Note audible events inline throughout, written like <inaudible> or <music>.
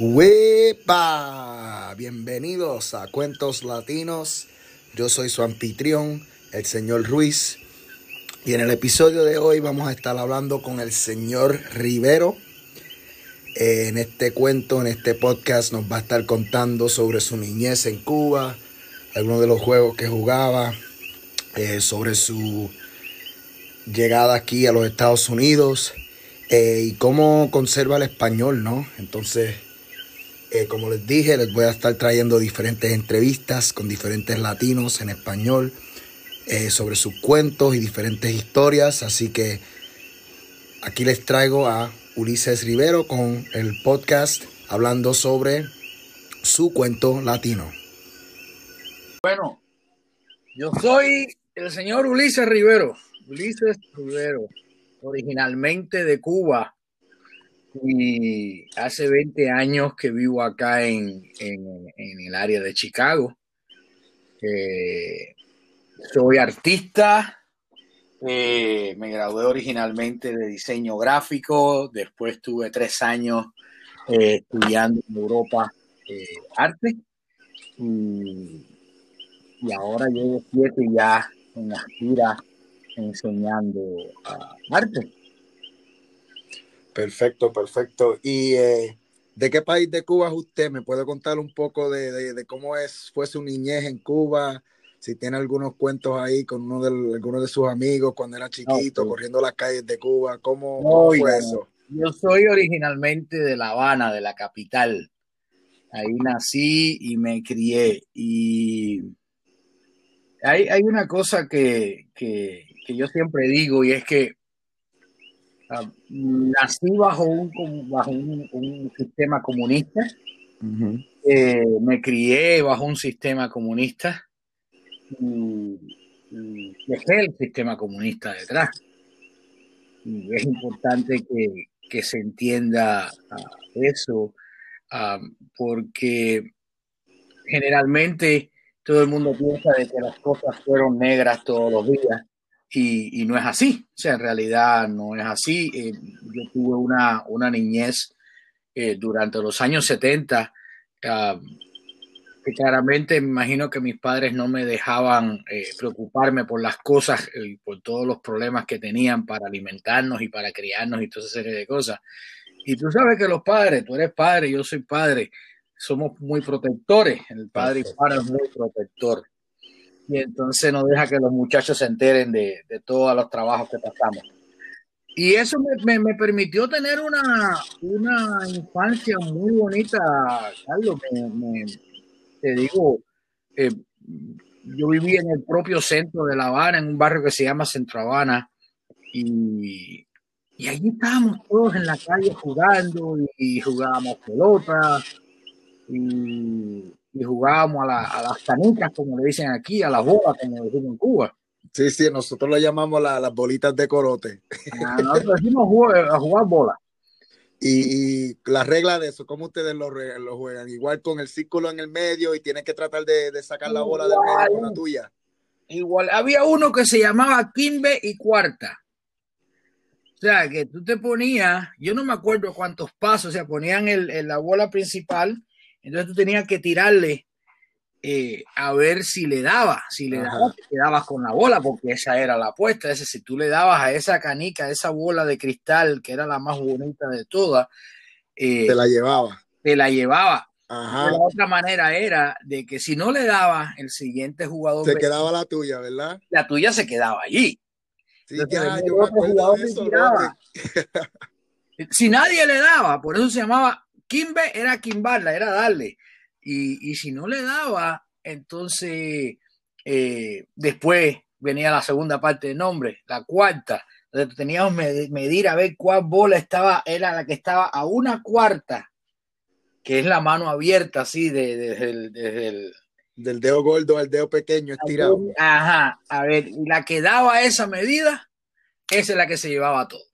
¡Wepa! Bienvenidos a Cuentos Latinos. Yo soy su anfitrión, el señor Ruiz. Y en el episodio de hoy vamos a estar hablando con el señor Rivero. Eh, en este cuento, en este podcast, nos va a estar contando sobre su niñez en Cuba, algunos de los juegos que jugaba, eh, sobre su llegada aquí a los Estados Unidos eh, y cómo conserva el español, ¿no? Entonces, eh, como les dije, les voy a estar trayendo diferentes entrevistas con diferentes latinos en español eh, sobre sus cuentos y diferentes historias. Así que aquí les traigo a Ulises Rivero con el podcast hablando sobre su cuento latino. Bueno, yo soy el señor Ulises Rivero. Ulises Rivero, originalmente de Cuba, y hace 20 años que vivo acá en, en, el área de Chicago. Eh, soy artista, eh, me gradué originalmente de diseño gráfico, después tuve tres años eh, estudiando en Europa arte y, ahora llevo siete ya en Aspira enseñando uh, arte. Perfecto, perfecto. ¿Y eh, de qué país de Cuba es usted? ¿Me puede contar un poco de, de, de, cómo es, fue su niñez en Cuba? Si tiene algunos cuentos ahí con uno de, algunos de sus amigos cuando era chiquito, okay. corriendo las calles de Cuba. ¿Cómo, no, cómo fue eso? Yo soy originalmente de La Habana, de la capital. Ahí nací y me crié. Y hay, hay una cosa que, que, que yo siempre digo y es que nací bajo un, bajo un, un sistema comunista, uh -huh. eh, me crié bajo un sistema comunista y, y, dejé el sistema comunista detrás. Y es importante que, que se entienda uh, eso, porque generalmente todo el mundo piensa de que las cosas fueron negras todos los días y, y, no es así, o sea, en realidad no es así. Eh, yo tuve una, una niñez eh, durante los años 70, uh, que claramente me imagino que mis padres no me dejaban eh, preocuparme por las cosas y por todos los problemas que tenían para alimentarnos y para criarnos y toda esa serie de cosas. Y tú sabes que los padres, tú eres padre, yo soy padre, somos muy protectores, el padre y padre es muy protector y entonces no deja que los muchachos se enteren de, de todos los trabajos que pasamos. Y eso me, me, permitió tener una, una, infancia muy bonita, Carlos. Te digo, eh, yo viví en el propio centro de La Habana, en un barrio que se llama Centro Habana, y, y allí estábamos todos en la calle jugando y, y jugábamos pelota. Y, y jugábamos a, la, a, las canicas, como le dicen aquí, a las bolas, como decimos en Cuba. Sí, sí, nosotros le llamamos la, las bolitas de corote. Ah, nosotros decimos jugar, a jugar bola. Y, y, la regla de eso, ¿cómo ustedes lo, lo, juegan? Igual con el círculo en el medio y tienes que tratar de, de sacar igual, la bola del medio con la tuya. Igual, había uno que se llamaba Kimbe y Cuarta. O sea, que tú te ponías, yo no me acuerdo cuántos pasos, o sea, ponían el, el, la bola principal entonces tú tenías que tirarle eh, a ver si le daba. Si le daba, te quedabas con la bola, porque esa era la apuesta. Ese, si tú le dabas a esa canica, a esa bola de cristal, que era la más bonita de todas, eh, te la llevaba. Te la llevaba. Ajá. La otra manera era de que si no le daba, el siguiente jugador. Se quedaba la tuya, ¿verdad? La tuya se quedaba allí. Sí, Entonces, ya, yo me acuerdo de eso, <laughs> si nadie le daba, por eso se llamaba Kimbe era quimbarla, era darle. Y, y, si no le daba, entonces eh, después venía la segunda parte del nombre, la cuarta. Entonces teníamos que medir a ver cuál bola estaba, era la que estaba a una cuarta, que es la mano abierta así de, de, de, desde el, del dedo gordo al dedo pequeño estirado. Ajá, a ver, la que daba esa medida, esa es la que se llevaba todo.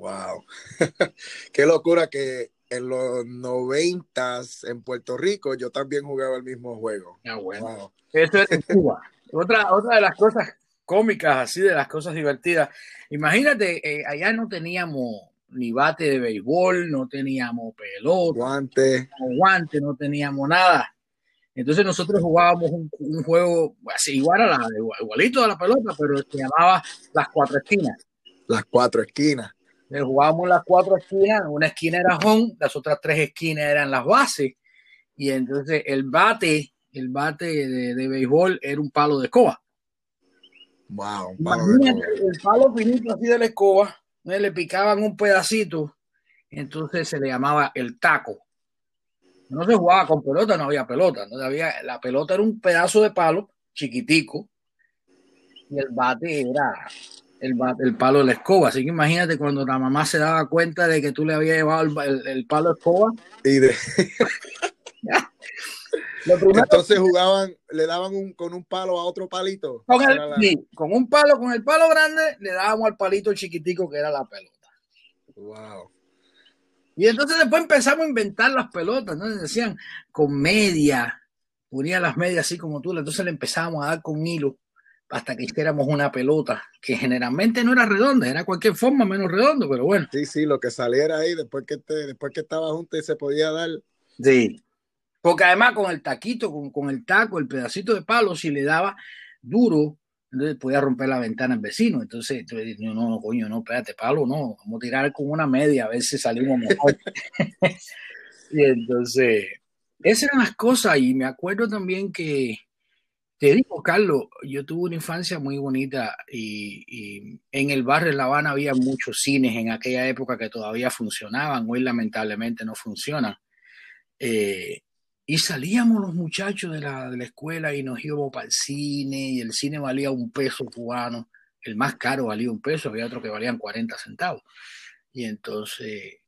Wow, <laughs> qué locura que en los noventas en Puerto Rico yo también jugaba el mismo juego. Ah, bueno. Wow. Eso es en <laughs> Cuba. otra, otra de las cosas cómicas, así de las cosas divertidas. Imagínate, eh, allá no teníamos, ni bate de béisbol, no teníamos pelota, guante, no guante, no teníamos nada. Entonces nosotros jugábamos un, un, juego así igual a la igualito a la pelota, pero se llamaba las cuatro esquinas. Las cuatro esquinas. Entonces, jugábamos las cuatro esquinas, una esquina era home, las otras tres esquinas eran las bases, y entonces el bate, el bate de, de béisbol era un palo de escoba. Wow, el palo finito así de la escoba, le picaban un pedacito, entonces se le llamaba el taco. No se jugaba con pelota, no había pelota, no había, la pelota era un pedazo de palo chiquitico y el bate era el, el palo de la escoba. Así que imagínate cuando la mamá se daba cuenta de que tú le habías llevado el, el, palo de escoba. Y de... <laughs> Entonces jugaban, le daban un, con un palo a otro palito. Con, el, sí, con un palo, con el palo grande, le dábamos al palito chiquitico que era la pelota. Wow. Y entonces después empezamos a inventar las pelotas, ¿no? Decían con media, ponía las medias así como tú, entonces le empezábamos a dar con hilo hasta que hiciéramos una pelota, que generalmente no era redonda, era cualquier forma menos redondo, pero bueno. Sí, sí, lo que saliera ahí después que, te, después que estaba junto y se podía dar. Sí, porque además con el taquito, con, con, el taco, el pedacito de palo, si le daba duro, entonces podía romper la ventana al vecino. Entonces, no, no, coño, no, espérate, palo, no, vamos a tirar con una media a ver si salimos mejor. <laughs> y entonces, esas eran las cosas. Y me acuerdo también que, te digo, Carlos, yo tuve una infancia muy bonita y, en el barrio de La Habana había muchos cines en aquella época que todavía funcionaban, hoy lamentablemente no funcionan. Eh, y salíamos los muchachos de la, de la escuela y nos íbamos para el cine y el cine valía un peso cubano, el más caro valía un peso, había otro que valían 40 centavos. Y entonces,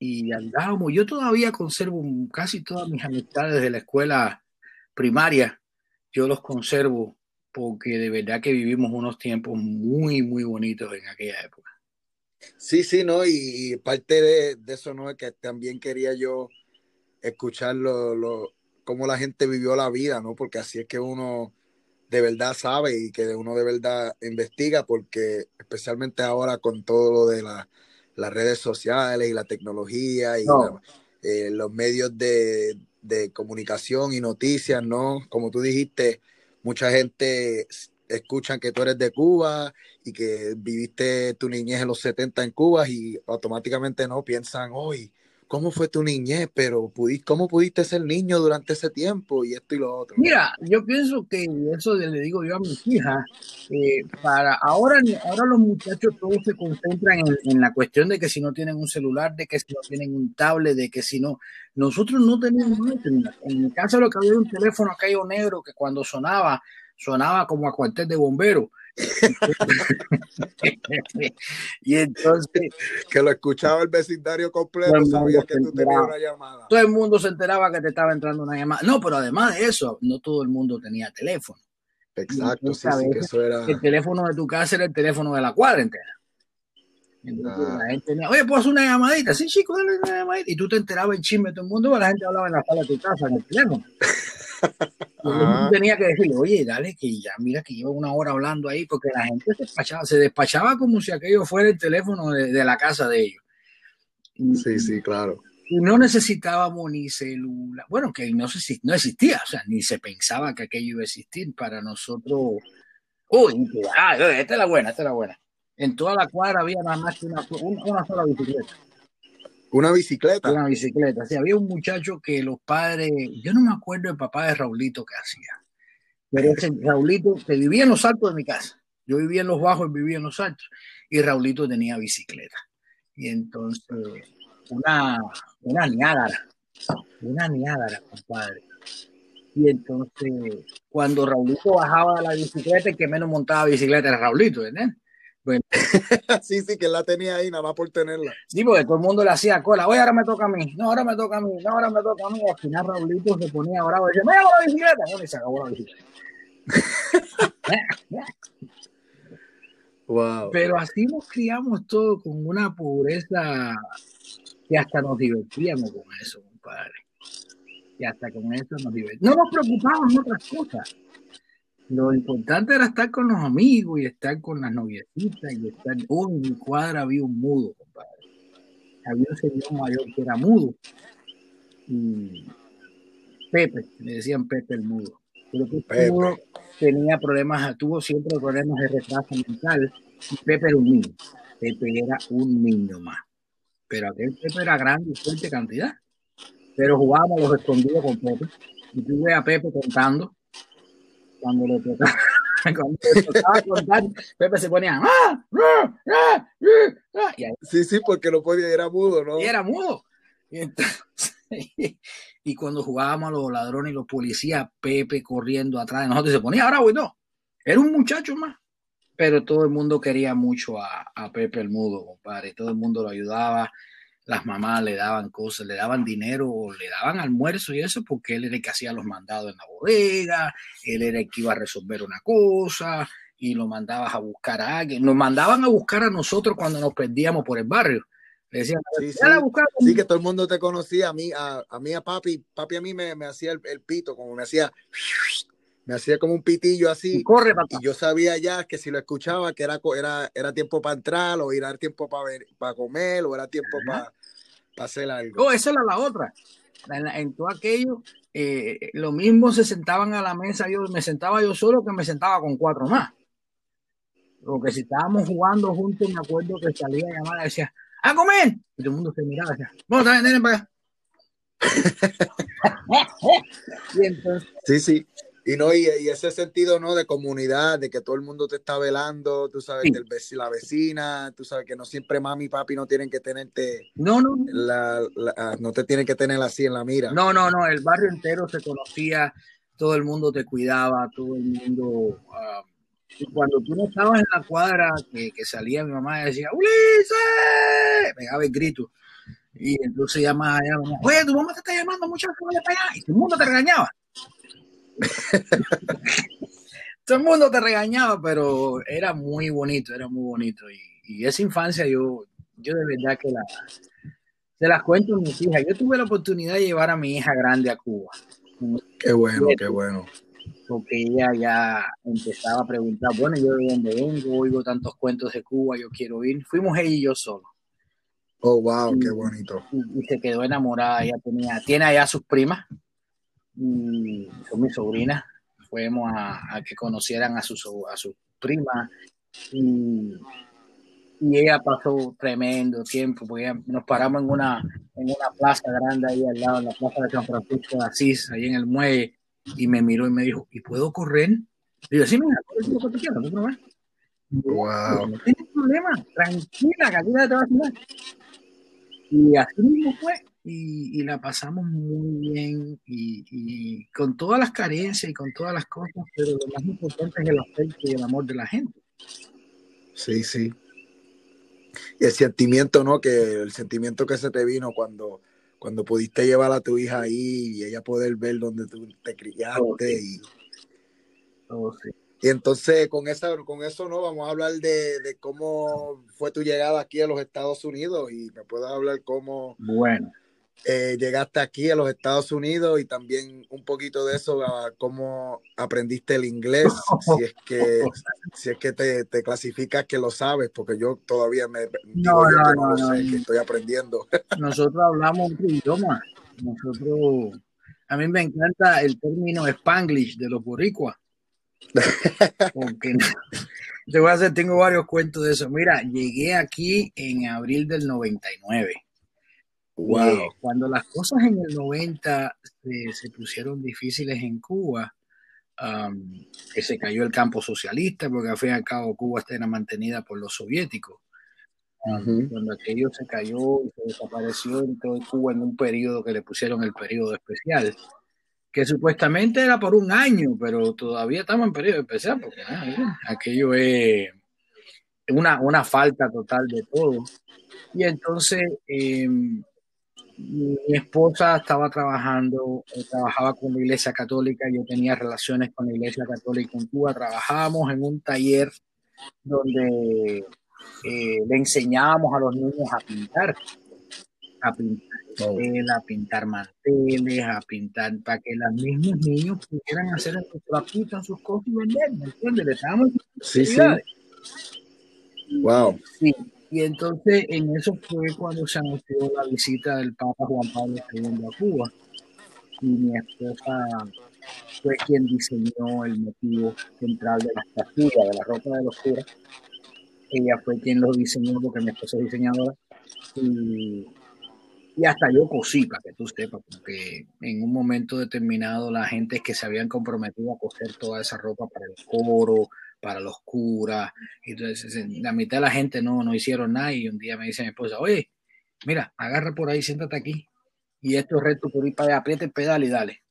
y andábamos, yo todavía conservo casi todas mis amistades de la escuela primaria, yo los conservo porque de verdad que vivimos unos tiempos muy, muy bonitos en aquella época. Sí, sí, no, y parte de, de eso, ¿no? Es que también quería yo escuchar lo, lo, cómo la gente vivió la vida, ¿no? Porque así es que uno de verdad sabe y que uno de verdad investiga, porque especialmente ahora con todo lo de la, las redes sociales y la tecnología y No. la- eh, los medios de, de comunicación y noticias, ¿no? Como tú dijiste, mucha gente escuchan que tú eres de Cuba y que viviste tu niñez en los 70 en Cuba y automáticamente no piensan, hoy, ¿cómo fue tu niñez? Pero pudi- ¿cómo pudiste ser niño durante ese tiempo? Y esto y lo otro. Mira, yo pienso que eso le digo yo a mis hijas, eh, para ahora, ahora los muchachos todos se concentran en, en la cuestión de que si no tienen un celular, de que si no tienen un tablet, de que si no, nosotros no internet. En mi casa lo que había era un teléfono aquello negro que cuando sonaba, sonaba como a cuartel de bomberos. <laughs> y entonces Que lo escuchaba el vecindario completo, sabía que tú tenías una llamada. todo el mundo se enteraba que te estaba entrando una llamada. No, pero además de eso, no todo el mundo tenía teléfono. Exacto, sí, que eso era... el teléfono de tu casa era el teléfono de la cuadra entera. Entonces, Ah. la gente tenía, oye, ¿puedo hacer una llamadita? Sí, chico, dale una llamadita. Y tú te enterabas el chisme de todo el mundo, pero la gente hablaba en la sala de tu casa, en el teléfono. <laughs> Tú tenías que decirle, oye, dale, que ya mira que llevo una hora hablando ahí, porque la gente se despachaba, se despachaba como si aquello fuera el teléfono de, de la casa de ellos. Y, Sí, sí, claro. y no necesitábamos ni celular. Bueno, que no, se, no existía, o sea, ni se pensaba que aquello iba a existir para nosotros. Uy, ah, esta es la buena, esta es la buena. En toda la cuadra había nada más que una, una, una sola bicicleta. Una bicicleta. Una bicicleta. Sí, había un muchacho que los padres, yo no me acuerdo el papá de Raulito que hacía, pero ese Raulito que vivía en los altos de mi casa. Yo vivía en los bajos y vivía en los altos. Y Raulito tenía bicicleta. Y entonces, una, una niágara, una niágara, compadre. Y entonces, cuando Raulito bajaba de la bicicleta, el que menos montaba bicicleta era Raulito, ¿verdad? Bueno, <laughs> sí, sí, que la tenía ahí nada más por tenerla. sí, porque todo el mundo le hacía cola. Oye, ahora me toca a mí. No, ahora me toca a mí. No, ahora me toca a mí. Al final Raulito se ponía bravo y decía, ¡me hago la bicicleta! Bueno, y se acabó la bicicleta. <laughs> Wow. Pero así nos criamos todos con una pobreza que hasta nos divertíamos con eso, compadre. Y hasta con eso nos divertíamos. No nos preocupábamos en otras cosas. Lo importante era estar con los amigos y estar con las noviecitas y estar. Oh, en mi cuadra había un mudo, compadre. había un señor mayor que era mudo. Y Pepe, le decían Pepe el mudo. Pero Pepe, Mudo tenía problemas, tuvo siempre problemas de retraso mental. Y Pepe era un niño. Pepe era un niño más. Pero aquel Pepe era grande y fuerte cantidad. Pero jugábamos los escondidos con Pepe. Y tuve a Pepe contando cuando le tocaba. <laughs> Cuando le tocaba contar, Pepe se ponía. ¡Ah! ¡Ah! ¡Ah! ¡Ah! Y ahí, sí, sí, porque no podía, era mudo, ¿no? Y era mudo. Y, entonces, <laughs> y cuando jugábamos a los ladrones y los policías, Pepe corriendo atrás de nosotros se ponía y no. Era un muchacho más. Pero todo el mundo quería mucho a, a Pepe el mudo, compadre. Todo el mundo lo ayudaba las mamás le daban cosas, le daban dinero, le daban almuerzo y eso, porque él era el que hacía los mandados en la bodega, él era el que iba a resolver una cosa y lo mandabas a buscar a alguien. Nos mandaban a buscar a nosotros cuando nos perdíamos por el barrio. Le decían, sí, que todo el mundo te conocía. A mí, a, a mí, a papi, papi a mí me, me hacía el, el, pito, como me hacía, me hacía como un pitillo así. Y corre, papá. Y yo sabía ya que si lo escuchaba, que era, era, era tiempo para entrar, o era tiempo para para comer, o era tiempo para hacer algo. Oh, esa era la otra. En, en todo aquello, eh, lo mismo se sentaban a la mesa, yo me sentaba yo solo que me sentaba con cuatro más. Porque si estábamos jugando juntos, me acuerdo que salía llamada y decía, ¡a comer! Y todo el mundo se miraba y decía, vamos, también, para acá. <laughs> <laughs> y entonces, sí, sí. Y no, y, y, ese sentido, ¿no? De comunidad, de que todo el mundo te está velando, tú sabes, sí. del la vecina, tú sabes que no siempre mami y papi no tienen que tenerte. No, no. La, la, no te tienen que tener así en la mira. No, no, no. El barrio entero se conocía, todo el mundo te cuidaba, todo el mundo. Uh, y cuando tú no estabas en la cuadra, que, que salía mi mamá y decía, ¡Ulises! Me daba el grito. Y entonces llamaba, llamaba, oye, tu mamá te está llamando, muchachos, vaya para allá. Y todo el mundo te regañaba. <laughs> Todo el mundo te regañaba, pero era muy bonito, era muy bonito. Y, y esa infancia yo, yo de verdad que la, se las cuento a mis hijas. Yo tuve la oportunidad de llevar a mi hija grande a Cuba. Qué bueno, qué bueno. Porque ella ya empezaba a preguntar, bueno, yo de dónde vengo, oigo tantos cuentos de Cuba, yo quiero ir. Fuimos ella y yo solo. Oh, wow, y, qué bonito. Y, y, se quedó enamorada, ella tenía, tiene allá sus primas, con mi sobrina fuimos a, a, que conocieran a su, a su prima y, y, ella pasó tremendo tiempo porque nos paramos en una, en una plaza grande ahí al lado, en la plaza de San Francisco de Asís, ahí en el muelle, y me miró y me dijo, ¿y puedo correr? Y yo, sí, mira, corre lo que tú quieras, no. Wow. No tienes problema, tranquila, que aquí te va a hacer. Y así mismo fue y, y, la pasamos muy bien y, y, con todas las carencias y con todas las cosas, pero lo más importante es el afecto y el amor de la gente. Sí, sí. Y el sentimiento, ¿no? Que el sentimiento que se te vino cuando, cuando pudiste llevar a tu hija ahí y ella poder ver dónde tú te criaste. Oh, sí. Y, oh, sí. y entonces con, esa, con eso, ¿no? Vamos a hablar de, de cómo fue tu llegada aquí a los Estados Unidos y me puedes hablar cómo... Bueno eh, llegaste aquí a los Estados Unidos y también un poquito de eso, a cómo aprendiste el inglés, <laughs> si es que, si es que te, te clasificas que lo sabes, porque yo todavía me no, no, no, no, sé, que estoy aprendiendo. <laughs> Nosotros hablamos otro idioma. Nosotros, a mí me encanta el término spanglish de los boricuas. Porque <laughs> te voy a hacer, tengo varios cuentos de eso. Mira, llegué aquí en abril del 99. Wow. Eh, cuando las cosas en el 90 se, se pusieron difíciles en Cuba, um, que se cayó el campo socialista, porque al fin y al cabo Cuba era mantenida por los soviéticos. Um, uh -huh. Cuando aquello se cayó y se desapareció en todo Cuba en un periodo que le pusieron el periodo especial, que supuestamente era por un año, pero todavía estamos en periodo especial, porque ah, aquello es una, una falta total de todo. Y entonces, eh, mi esposa estaba trabajando, eh, trabajaba con la Iglesia Católica, yo tenía relaciones con la Iglesia Católica en Cuba, trabajábamos en un taller donde eh, le enseñábamos a los niños a pintar, a pintar oh. a pintar manteles, a pintar, para que los mismos niños pudieran hacer sus trapitos, sus cosas y vender, ¿me entiendes? Le estábamos sí, sí. Wow. Sí, Y entonces en eso fue cuando se anunció la visita del Papa Juan Pablo II a Cuba. Y mi esposa fue quien diseñó el motivo central de la estatua, de la ropa de los curas. Ella fue quien lo diseñó porque mi esposa es diseñadora. Y, y hasta yo cosí, para que tú sepas, porque en un momento determinado la gente que se habían comprometido a coser toda esa ropa para el coro, para los curas. Entonces, la mitad de la gente no, no hicieron nada y un día me dice mi esposa, oye, mira, agarra por ahí, siéntate aquí y esto es reto por ir para allá, aprieta el pedal y dale.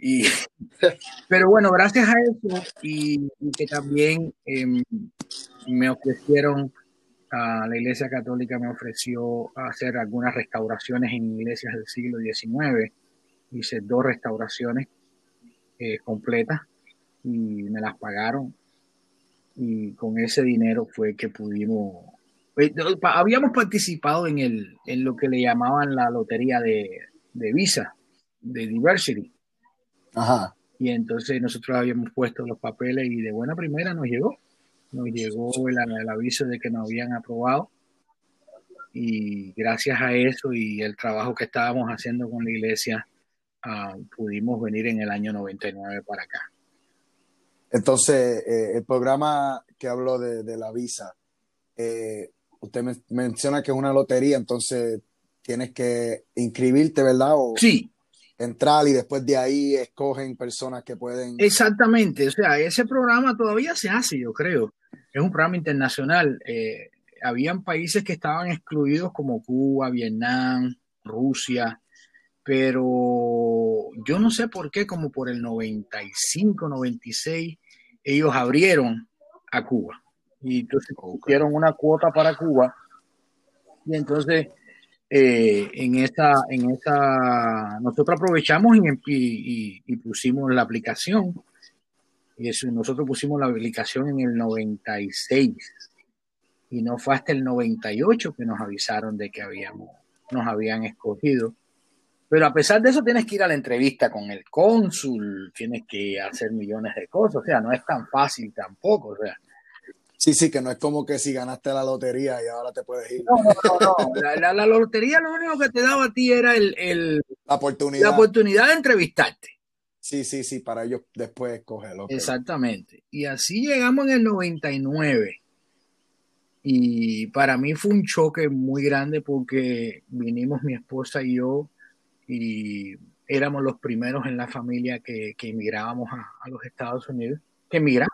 Y, <laughs> pero bueno, gracias a eso y, que también em, me ofrecieron, a la Iglesia Católica me ofreció hacer algunas restauraciones en iglesias del siglo XIX. Hice dos restauraciones eh, completas y me las pagaron y con ese dinero fue que pudimos, eh, habíamos participado en, el, en lo que le llamaban la lotería de, de Visa, de Diversity. Ajá. Y entonces nosotros habíamos puesto los papeles y de buena primera nos llegó, nos llegó el, aviso de que nos habían aprobado y gracias a eso y el trabajo que estábamos haciendo con la iglesia, ah, pudimos venir en el año 99 para acá. Entonces, eh, el programa que habló de, la visa, eh, usted menciona que es una lotería, entonces tienes que inscribirte, ¿verdad? O sí. Entrar y después de ahí escogen personas que pueden. Exactamente, o sea, ese programa todavía se hace, yo creo. Es un programa internacional. Eh, habían países que estaban excluidos como Cuba, Vietnam, Rusia, pero yo no sé por qué, como por el 95, 96, ellos abrieron a Cuba. Y entonces una cuota para Cuba. Y entonces, eh, en esa, en esa, nosotros aprovechamos y, y, pusimos la aplicación. Y eso, nosotros pusimos la aplicación en el 96. Y no fue hasta el 98 que nos avisaron de que habíamos, nos habían escogido. Pero a pesar de eso tienes que ir a la entrevista con el cónsul, tienes que hacer millones de cosas, o sea, no es tan fácil tampoco, o sea. Sí, sí, que no es como que si ganaste la lotería y ahora te puedes ir. No, no, no, La, la, lotería lo único que te daba a ti era el, la, oportunidad. la oportunidad de entrevistarte. Sí, sí, sí, para ellos después escogerlo. Exactamente. Y así llegamos en el 99. Y para mí fue un choque muy grande porque vinimos mi esposa y yo y éramos los primeros en la familia que, que emigrábamos a, los Estados Unidos, que emigramos.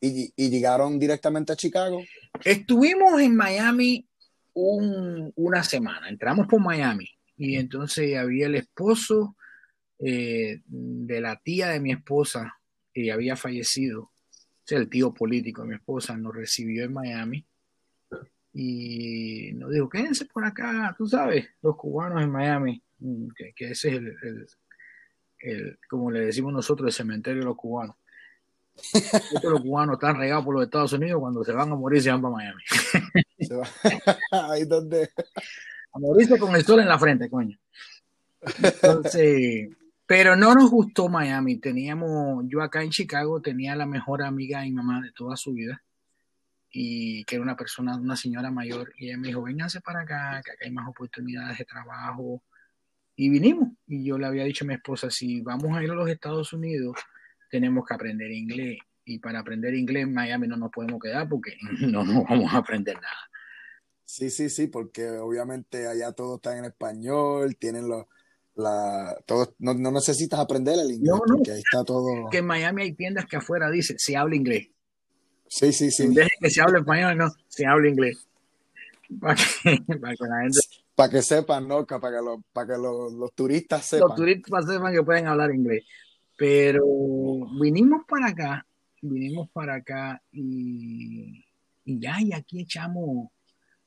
¿Y, y, llegaron directamente a Chicago? Estuvimos en Miami una semana, entramos por Miami y entonces había el esposo eh, de la tía de mi esposa que había fallecido, o sea, el tío político de mi esposa nos recibió en Miami y nos dijo, quédense por acá, tú sabes, los cubanos en Miami Mm, que, ese es el, como le decimos nosotros, el cementerio de los cubanos. <laughs> los cubanos están regados por los Estados Unidos, cuando se van a morir se van para Miami. <laughs> <laughs> Ahí donde. A morirse con el sol en la frente, coño. Entonces, pero no nos gustó Miami. Teníamos, yo acá en Chicago tenía la mejor amiga y mamá de toda su vida y que era una persona, una señora mayor, y ella me dijo, vénganse para acá, que acá hay más oportunidades de trabajo, y vinimos. Y yo le había dicho a mi esposa, si vamos a ir a los Estados Unidos, tenemos que aprender inglés. Y para aprender inglés en Miami no nos podemos quedar porque <laughs> no nos vamos a aprender nada. Sí, sí, sí, porque obviamente allá todo está en español, tienen los, la, todo, no, necesitas aprender el inglés, no, porque ahí está todo. Que en Miami hay tiendas que afuera dice, se habla inglés. Sí, sí, sí. En vez de que se hable español, no, se habla inglés. <laughs> Para que, para que la gente para que sepan, ¿no? Para que, para que los, turistas sepan. Los turistas sepan que pueden hablar inglés. Pero vinimos para acá, vinimos para acá y, ya, y aquí echamos,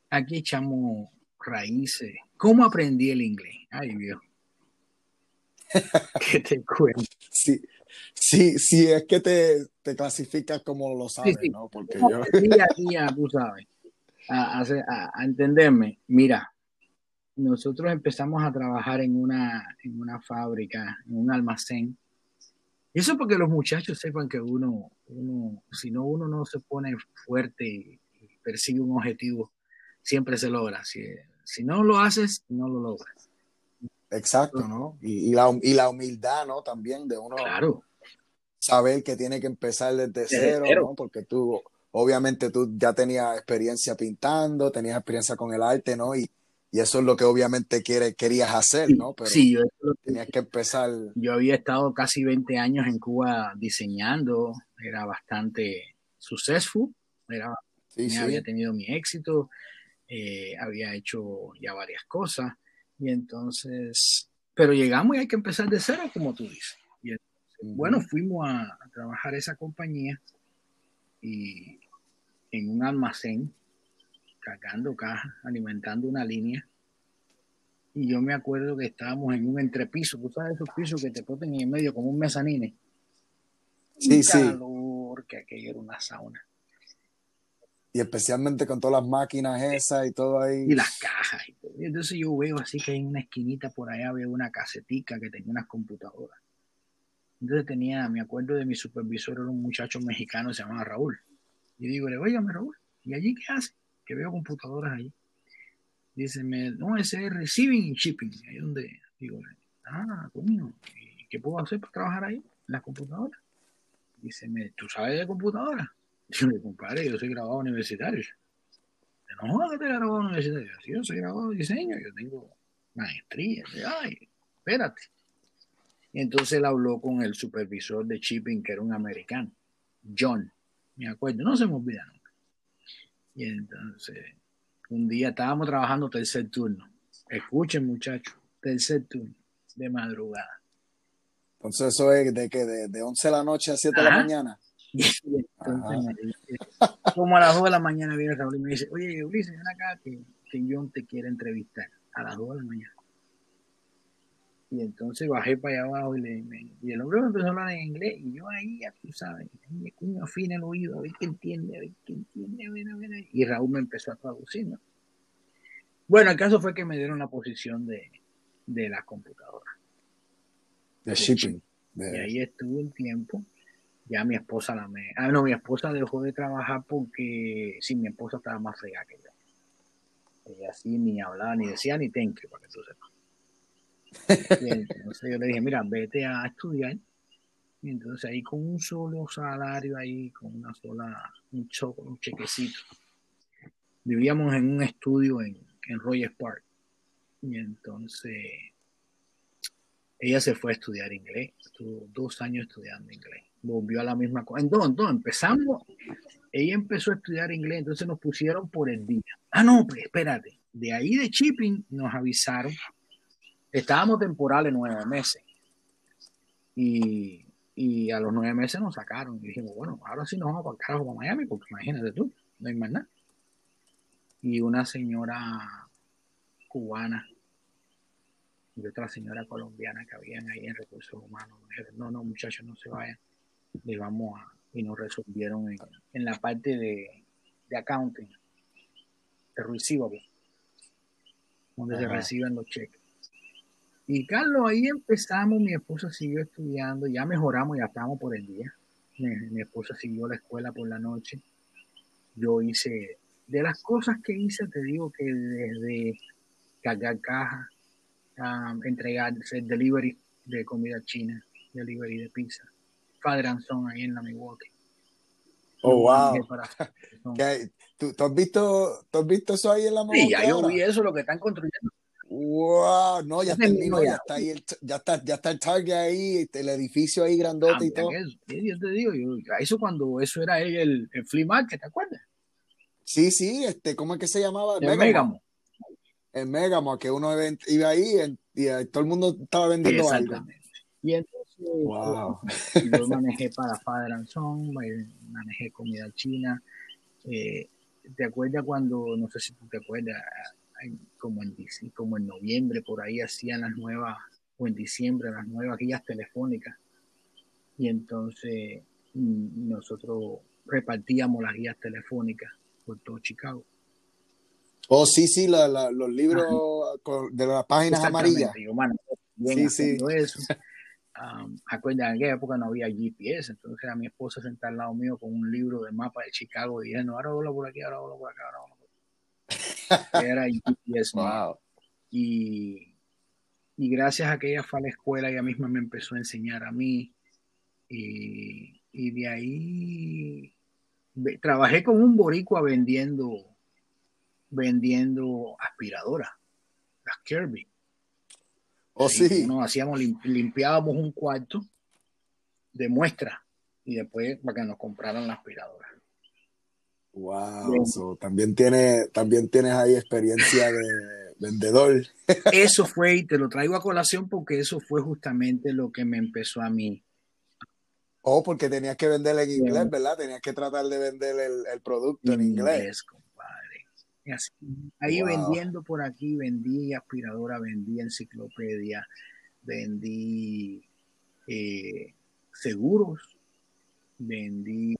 aquí echamos raíces. ¿Cómo aprendí el inglés? Ay, Dios. ¿Qué te <laughs> cuento? Sí, sí, sí, es que te, te clasificas como lo sabes, ¿no? Porque yo... Día a día, tú sabes, a, a entenderme. Mira, nosotros empezamos a trabajar en una, en una fábrica, en un almacén. Eso porque los muchachos sepan que uno, uno, si no uno no se pone fuerte y persigue un objetivo, siempre se logra. Si, si no lo haces, no lo logras. Exacto, ¿no? Y, y, la, y la humildad, ¿no? También de uno claro. saber que tiene que empezar desde, desde cero, cero, ¿no? Porque tú, obviamente tú ya tenías experiencia pintando, tenías experiencia con el arte, ¿no? Y, y eso es lo que obviamente quiere, querías hacer, ¿no? Pero sí, yo, tenías que empezar. Yo había estado casi 20 años en Cuba diseñando, era bastante successful, era, sí, sí. había tenido mi éxito, eh, había hecho ya varias cosas, y entonces, pero llegamos y hay que empezar de cero, como tú dices. Y entonces, uh -huh. Bueno, fuimos a, a trabajar esa compañía y en un almacén cargando cajas, alimentando una línea. Y yo me acuerdo que estábamos en un entrepiso, tú sabes esos pisos que te ponen en medio como un mezanine. Sí, un sí. calor, que aquello era una sauna. Y especialmente con todas las máquinas esas y todo ahí. Y las cajas. Y, todo. entonces yo veo así que hay una esquinita por allá, veo una casetica que tenía unas computadoras. Entonces tenía, me acuerdo de mi supervisor, era un muchacho mexicano, se llamaba Raúl. Y digo, oye, Raúl, ¿y allí qué hace? Que veo computadoras allí. Dice, no, ese es receiving y shipping. Ahí donde digo, ah, coño, ¿y qué puedo hacer para trabajar ahí? En las computadoras. Dice, ¿tú sabes de computadoras? <laughs> Yo le compadre, yo soy graduado universitario. No jodas que te graduado universitario. Yo soy graduado de diseño, yo tengo maestría. Ay, espérate. Y entonces él habló con el supervisor de shipping, que era un americano, John. Me acuerdo, no se me olvida nunca. Y entonces, un día estábamos trabajando tercer turno. Escuchen, muchachos, tercer turno, de madrugada. Entonces, eso es de que de, de 11 de la noche a 7 de la mañana. <laughs> entonces, como a las 2 de la mañana viene Raúl y me dice, oye, Ulises, ven acá que, que John te quiere entrevistar a las 2 de la mañana. Y entonces bajé para allá abajo y, le, me, y el hombre me empezó a hablar en inglés y yo ahí, ya tú sabes, me cuño afina el oído, a ver qué entiende, a ver qué entiende, a ver, a ver. Y Raúl me empezó a traducir, ¿no? Bueno, el caso fue que me dieron la posición de, de la computadora. De shipping. De... Y ahí estuve un tiempo. Ya mi esposa la me... Ah, no, mi esposa dejó de trabajar porque sí, mi esposa estaba más fea que yo. Ella así ni hablaba, ni decía, ni thank you, para que tú sepas. Entonces yo le dije, mira, vete a estudiar. Y entonces ahí con un solo salario, ahí con una sola, un, cho, un chequecito. Vivíamos en un estudio en, en Rogers Park. Y entonces ella se fue a estudiar inglés. Estuvo dos años estudiando inglés. Volvió a la misma cosa. Entonces, entonces empezamos. Ella empezó a estudiar inglés, entonces nos pusieron por el día. Ah, no, pues espérate. De ahí de shipping nos avisaron estábamos temporales nueve meses. Y, y, a los nueve meses nos sacaron. Y dijimos, bueno, ahora sí nos vamos para el carajo para Miami, porque imagínate tú, no hay más nada. Y una señora cubana y otra señora colombiana que habían ahí en recursos humanos dijeron, no, no, muchachos, no se vayan. Les vamos a... Y nos resolvieron en, en la parte de, de accounting, de receivable, donde Ajá. se reciben los cheques. Y Carlos, ahí empezamos, mi esposa siguió estudiando, ya mejoramos, ya estábamos por el día. Mi, mi, esposa siguió la escuela por la noche. Yo hice, de las cosas que hice, te digo que desde cargar cajas, um, entregar, delivery de comida china, delivery de pizza, Father and Son ahí en la Milwaukee. Oh, wow. Para, <laughs> ¿Tú, ¿tú, has visto, ¿Tú has visto eso ahí en la Milwaukee? Sí, ya yo vi eso, lo que están construyendo. Wow, no, ya terminó, ya, ya está ahí, el, ya está, ya está el target ahí, el edificio ahí grandote ah, y todo. Eso, yo te digo, yo, eso cuando eso era el, el flea market, ¿te acuerdas? Sí, sí, este, ¿cómo es que se llamaba? El Megamo. El Megamo, que uno iba ahí y, y todo el mundo estaba vendiendo sí, algo. Y entonces wow. yo manejé para Father and Son, manejé comida china. Eh, ¿Te acuerdas cuando, no sé si tú te acuerdas, como en, como en noviembre, por ahí hacían las nuevas, o en diciembre, las nuevas guías telefónicas. Y entonces mm, nosotros repartíamos las guías telefónicas por todo Chicago. Oh, sí, sí, la, la, los libros Ajá. de las páginas amarillas. Yo, mano, bien sí, sí. eso. Um, acuerda, en aquella época no había GPS, entonces a mi esposa sentada al lado mío con un libro de mapa de Chicago y diciendo, ahora hablo por aquí, ahora hablo por acá, ahora. Era UPS wow. Y, y gracias a que ella fue a la escuela, ella misma me empezó a enseñar a mí. Y, y de ahí trabajé con un boricua vendiendo vendiendo aspiradoras, las Kirby. Oh, sí. Nos hacíamos, limpiábamos un cuarto de muestra y después para que nos compraran la aspiradora. Wow, también, tiene, también tienes ahí experiencia de <laughs> vendedor. Eso fue, y te lo traigo a colación porque eso fue justamente lo que me empezó a mí. Oh, porque tenías que vender en inglés, ¿verdad? Tenías que tratar de vender el, producto en inglés. compadre. ahí vendiendo por aquí, vendí aspiradora, vendí enciclopedia, vendí eh, seguros, vendí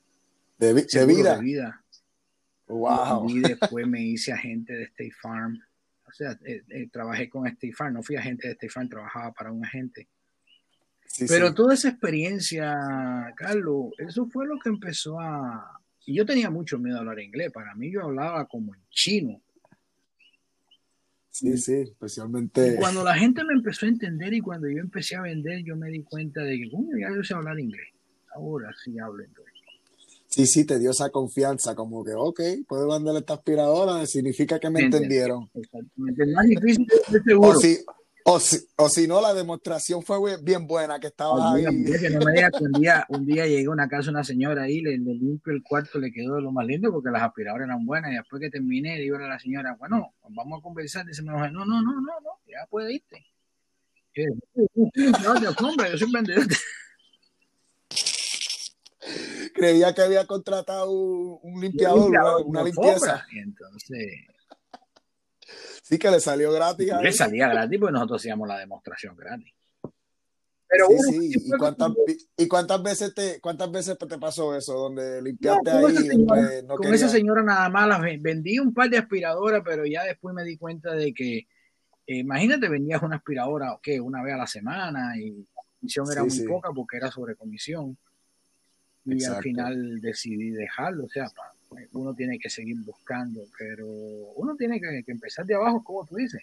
de, vida. vida. Wow. Y después me hice agente de State Farm. O sea, eh, eh, trabajé con State Farm, no fui agente de State Farm, trabajaba para un agente. Pero toda esa experiencia, Carlos, eso fue lo que empezó a... Y yo tenía mucho miedo a hablar inglés. Para mí yo hablaba como en chino. Sí, sí, especialmente. cuando la gente me empezó a entender y cuando yo empecé a vender, yo me di cuenta de que, bueno, ya yo sé hablar inglés. Ahora sí hablo inglés. Sí, sí, te dio esa confianza, como que, ok, puedo vender esta aspiradora, significa que me entendieron. Exactamente, más difícil, seguro. O si, o si no, la demostración fue bien buena, que estaba ahí. Que no me un día, <laughs> un día llegué a una casa una señora ahí, le, le limpio el cuarto, le quedó lo más lindo porque las aspiradoras eran buenas. Y después que terminé, digo a la señora, bueno, vamos a conversar. Dice, no, no, no, no, no, ya puede irte. <laughs> No, te yo soy vendedor. Creía que había contratado un, limpiador, una, limpieza. Y entonces Sí, que le salió gratis. Le salía gratis porque nosotros hacíamos la demostración gratis. Pero sí, sí. ¿Y, cuántas, veces te cuántas veces te pasó eso? Donde limpiaste ahí y Con esa señora nada más vendí un par de aspiradoras, pero ya después me di cuenta de que, eh, imagínate, vendías una aspiradora, ¿qué? Una vez a la semana y la comisión era muy poca porque era sobre comisión. Y al final decidí dejarlo, o sea, para uno tiene que seguir buscando, pero uno tiene que, empezar de abajo, como tú dices.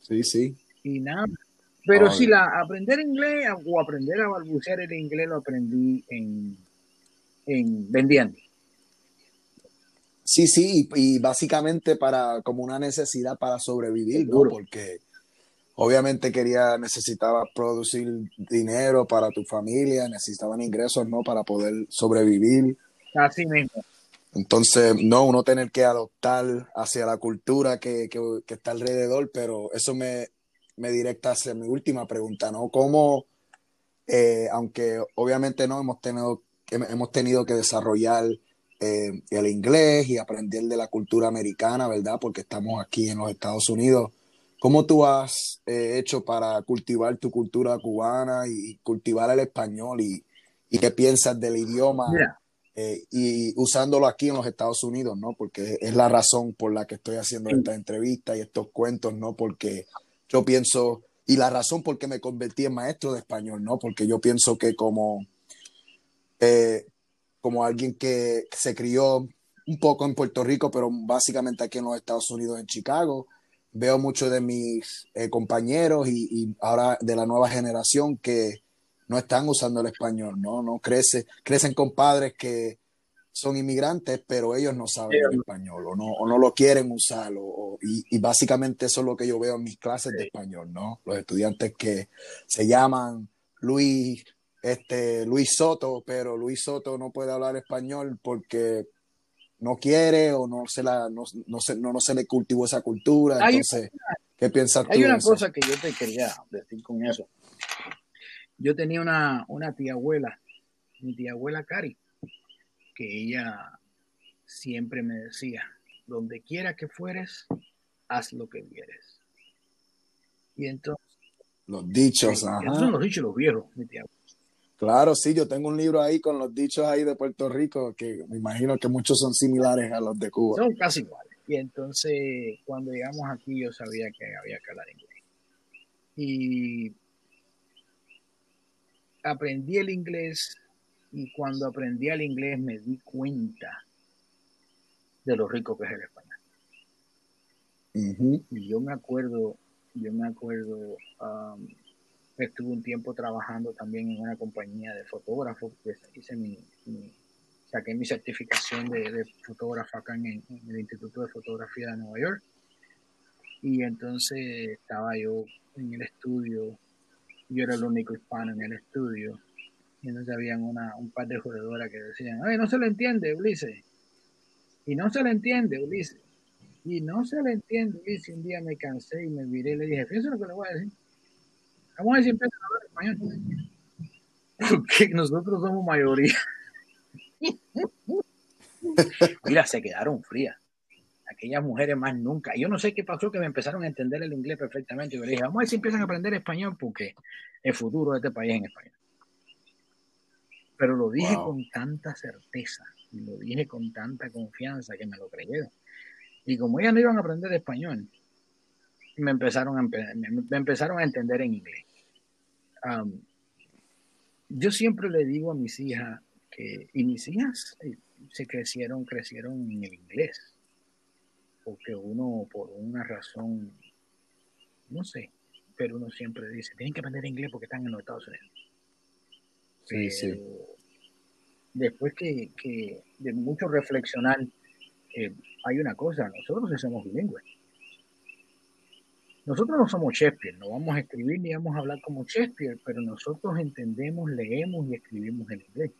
Sí, sí. Y nada. Pero si la aprender inglés o aprender a balbucear el inglés lo aprendí en, en vendiendo. Sí, sí, y, básicamente para como una necesidad para sobrevivir, ¿no? Porque obviamente quería, necesitaba producir dinero para tu familia, necesitaban ingresos, ¿no? Para poder sobrevivir. Así mismo. Entonces, no, uno tener que adoptar hacia la cultura que, está alrededor, pero eso me, me, directa hacia mi última pregunta, ¿no? ¿Cómo, eh, aunque obviamente no hemos tenido, hemos tenido que desarrollar eh, el inglés y aprender de la cultura americana, ¿verdad? Porque estamos aquí en los Estados Unidos. ¿Cómo tú has eh, hecho para cultivar tu cultura cubana y cultivar el español y, qué piensas del idioma? Eh, y usándolo aquí en los Estados Unidos, ¿no? Porque es la razón por la que estoy haciendo esta entrevista y estos cuentos, ¿no? Porque yo pienso, y la razón por que me convertí en maestro de español, ¿no? Porque yo pienso que como, eh, como alguien que se crió un poco en Puerto Rico, pero básicamente aquí en los Estados Unidos, en Chicago, veo muchos de mis eh, compañeros y, y ahora de la nueva generación que no están usando el español, ¿no? No crece, crecen con padres que son inmigrantes, pero ellos no saben el español o no, o no lo quieren usar. y, básicamente eso es lo que yo veo en mis clases de español, ¿no? Los estudiantes que se llaman Luis, este, Luis Soto, pero Luis Soto no puede hablar español porque no quiere o no se, la, no, se, no, se le cultivó esa cultura. Entonces, ¿qué piensas tú? Hay una cosa que yo te quería decir con eso yo tenía una, tía abuela, mi tía abuela Cari, que ella siempre me decía, donde quiera que fueres, haz lo que quieres. Y entonces... Los dichos, son los dichos los viejos, mi tía. Claro, sí, yo tengo un libro ahí con los dichos ahí de Puerto Rico que me imagino que muchos son similares a los de Cuba. Son casi iguales. Y entonces, cuando llegamos aquí, yo sabía que había que hablar inglés. Y aprendí el inglés y cuando aprendí el inglés me di cuenta de lo rico que es el español. Y yo me acuerdo, yo me acuerdo, um, estuve un tiempo trabajando también en una compañía de fotógrafos, hice mi, saqué mi certificación de, fotógrafo acá en, el Instituto de Fotografía de Nueva York. Y entonces estaba yo en el estudio, yo era el único hispano en el estudio, y entonces habían una, un par de jugadoras que decían, ay, no se le entiende, Ulises. Y no se le entiende, Ulises. Y no se le entiende, Ulises. Un día me cansé y me viré y le dije, fíjense lo que le voy a decir. Vamos a ver si empiezan a hablar español. Porque nosotros somos mayoría. <laughs> Mira, se quedaron frías. Aquellas mujeres más nunca. Yo no sé qué pasó que me empezaron a entender el inglés perfectamente. Yo le dije, vamos a ver si empiezan a aprender español porque el futuro de este país es en español. Pero lo dije con tanta certeza y lo dije con tanta confianza que me lo creyeron. Y como ellas no iban a aprender español, me empezaron a, me empezaron a entender en inglés. yo siempre le digo a mis hijas que, y mis hijas eh, se crecieron, crecieron en el inglés, porque uno por una razón, no sé, pero uno siempre dice, tienen que aprender inglés porque están en los Estados Unidos. Sí, sí. Después que, que, de mucho reflexionar, eh, hay una cosa, nosotros somos bilingües. Nosotros no somos Shakespeare, no vamos a escribir ni vamos a hablar como Shakespeare, pero nosotros entendemos, leemos y escribimos en inglés.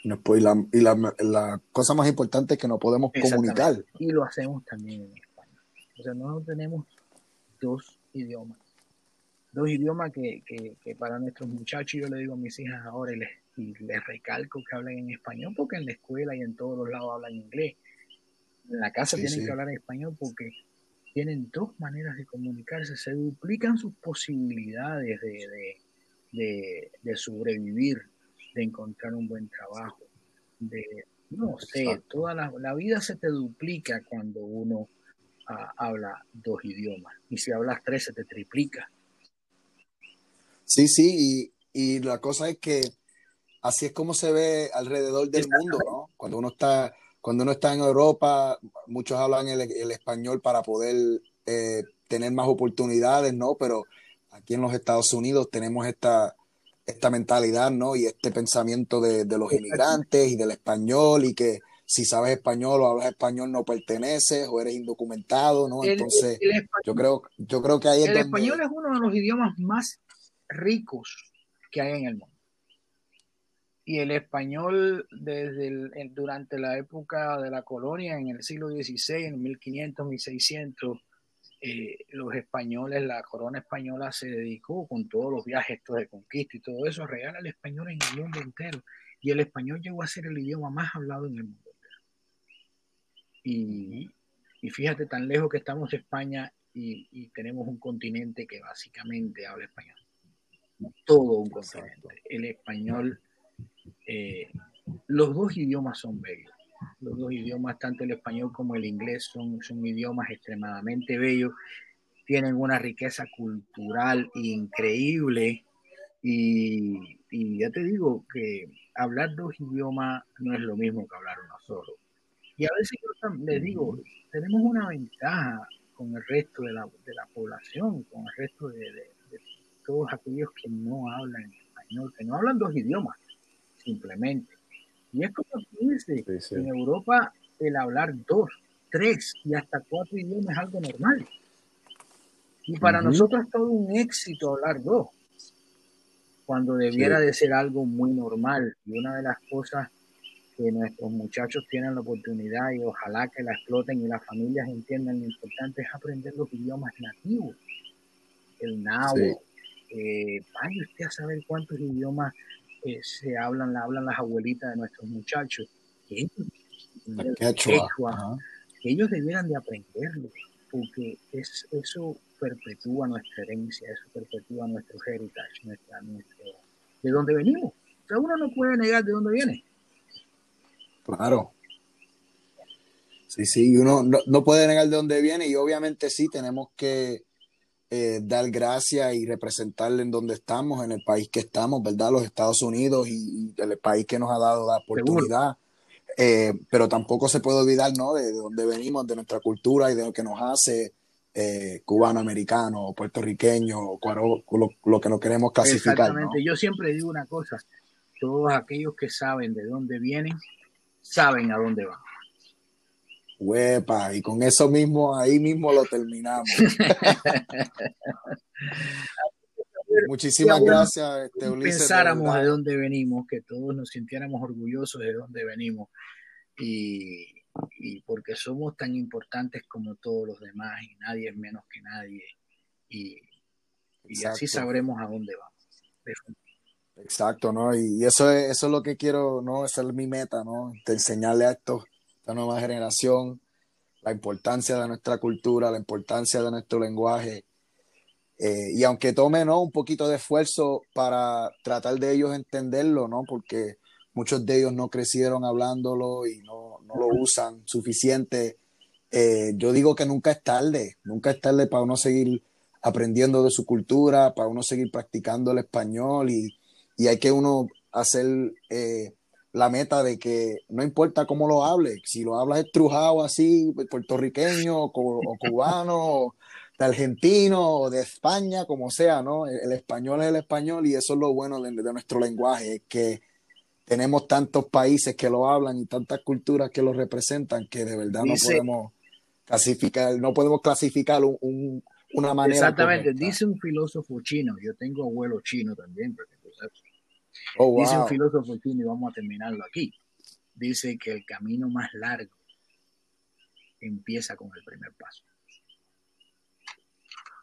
y, la, y la, cosa más importante es que nos podemos comunicar. Y lo hacemos también en español. O sea, nosotros tenemos dos idiomas. Dos idiomas que, que, para nuestros muchachos, yo le digo a mis hijas ahora y les, y les recalco que hablen en español, porque en la escuela y en todos los lados hablan inglés. En la casa tienen que hablar en español porque tienen dos maneras de comunicarse, se duplican sus posibilidades de, sobrevivir, de encontrar un buen trabajo, de, no sé, toda la, vida se te duplica cuando uno ah, habla dos idiomas, y si hablas tres se te triplica. Sí, sí, y, y la cosa es que así es como se ve alrededor del mundo, ¿no? Cuando uno está cuando uno está en Europa, muchos hablan el, español para poder eh, tener más oportunidades, ¿no? Pero aquí en los Estados Unidos tenemos esta, esta mentalidad, ¿no? Y este pensamiento de, los inmigrantes y del español y que si sabes español o hablas español no perteneces o eres indocumentado, ¿no? Entonces, yo creo, yo creo que ahí es El español es uno de los idiomas más ricos que hay en el mundo y el español desde el, durante la época de la colonia en el siglo XVI, en 1500, 1600, eh, los españoles, la corona española se dedicó con todos los viajes de conquista y todo eso a regalar al español en el mundo entero. Y el español llegó a ser el idioma más hablado en el mundo entero. Y, y fíjate tan lejos que estamos España y, y tenemos un continente que básicamente habla español. Todo un continente. El español eh, los dos idiomas son bellos. Los dos idiomas, tanto el español como el inglés, son, son idiomas extremadamente bellos. Tienen una riqueza cultural increíble. Y, ya te digo que hablar dos idiomas no es lo mismo que hablar uno solo. Y a veces yo les digo, tenemos una ventaja con el resto de la, de la población, con el resto de, de todos aquellos que no hablan español, que no hablan dos idiomas simplemente. Y es como dice, en Europa el hablar dos, tres y hasta cuatro idiomas es algo normal. Y para nosotros es todo un éxito hablar dos, cuando debiera de ser algo muy normal. Y una de las cosas que nuestros muchachos tienen la oportunidad y ojalá que la exploten y las familias entiendan lo importante es aprender los idiomas nativos. El náhuatl. Eh, vaya usted a saber cuántos idiomas se hablan, la hablan las abuelitas de nuestros muchachos, que ellos, debieran de aprenderlo, porque es, eso perpetúa nuestra herencia, eso perpetúa nuestro heritage, nuestra, de dónde venimos. O sea, uno no puede negar de dónde viene. Claro. Sí, sí, uno no, no puede negar de dónde viene y obviamente sí tenemos que eh, dar gracias y representarle en donde estamos, en el país que estamos, ¿verdad? Los Estados Unidos y, el país que nos ha dado la oportunidad. Eh, pero tampoco se puede olvidar, ¿no? De, dónde venimos, de nuestra cultura y de lo que nos hace eh, cubano, americano, puertorriqueño, lo, lo, que nos queremos clasificar. Exactamente. Yo siempre digo una cosa: todos aquellos que saben de dónde vienen, saben a dónde van. Huepa, y con eso mismo, ahí mismo lo terminamos. <laughs> Muchísimas gracias, este, Ulises. Pensáramos de, dónde venimos, que todos nos sintiéramos orgullosos de dónde venimos y, porque somos tan importantes como todos los demás y nadie es menos que nadie y, así sabremos a dónde vamos. Exacto, ¿no? Y eso es, eso es lo que quiero, ¿no? Esa es mi meta, ¿no? De enseñarle a esto, a esta nueva generación, la importancia de nuestra cultura, la importancia de nuestro lenguaje eh, y aunque tome ¿no? un poquito de esfuerzo para tratar de ellos entenderlo, ¿no? porque muchos de ellos no crecieron hablándolo y no, no lo usan suficiente, eh, yo digo que nunca es tarde, nunca es tarde para uno seguir aprendiendo de su cultura, para uno seguir practicando el español y, y hay que uno hacer eh, la meta de que no importa cómo lo hable, si lo hablas estrujado así, puertorriqueño o, o cubano de argentino o de España, como sea, ¿no? El, español es el español y eso es lo bueno de, nuestro lenguaje, que tenemos tantos países que lo hablan y tantas culturas que lo representan que de verdad no podemos clasificar, no podemos clasificar una manera. Exactamente, dice un filósofo chino, yo tengo abuelo chino también, porque oh, dice un filósofo chino y vamos a terminarlo aquí. Dice que el camino más largo empieza con el primer paso.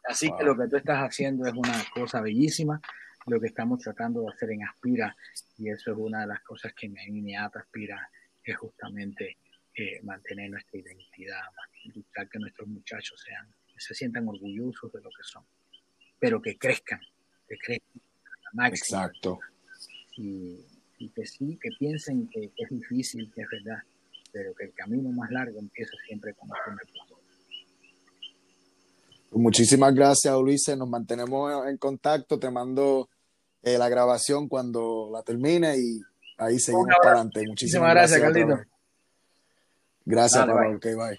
Así que lo que tú estás haciendo es una cosa bellísima, lo que estamos tratando de hacer en Aspira, y eso es una de las cosas que me, me Aspira, es justamente eh, mantener nuestra identidad, buscar que nuestros muchachos sean, se sientan orgullosos de lo que son, pero que crezcan, que crezcan Exacto. Y, que sí, que piensen que, es difícil, que es verdad, pero que el camino más largo empieza siempre con el primer paso. Muchísimas gracias, Ulises. Nos mantenemos en contacto. Te mando eh, la grabación cuando la termine y ahí seguimos para adelante. Muchísimas, gracias, Carlito. Gracias, bye.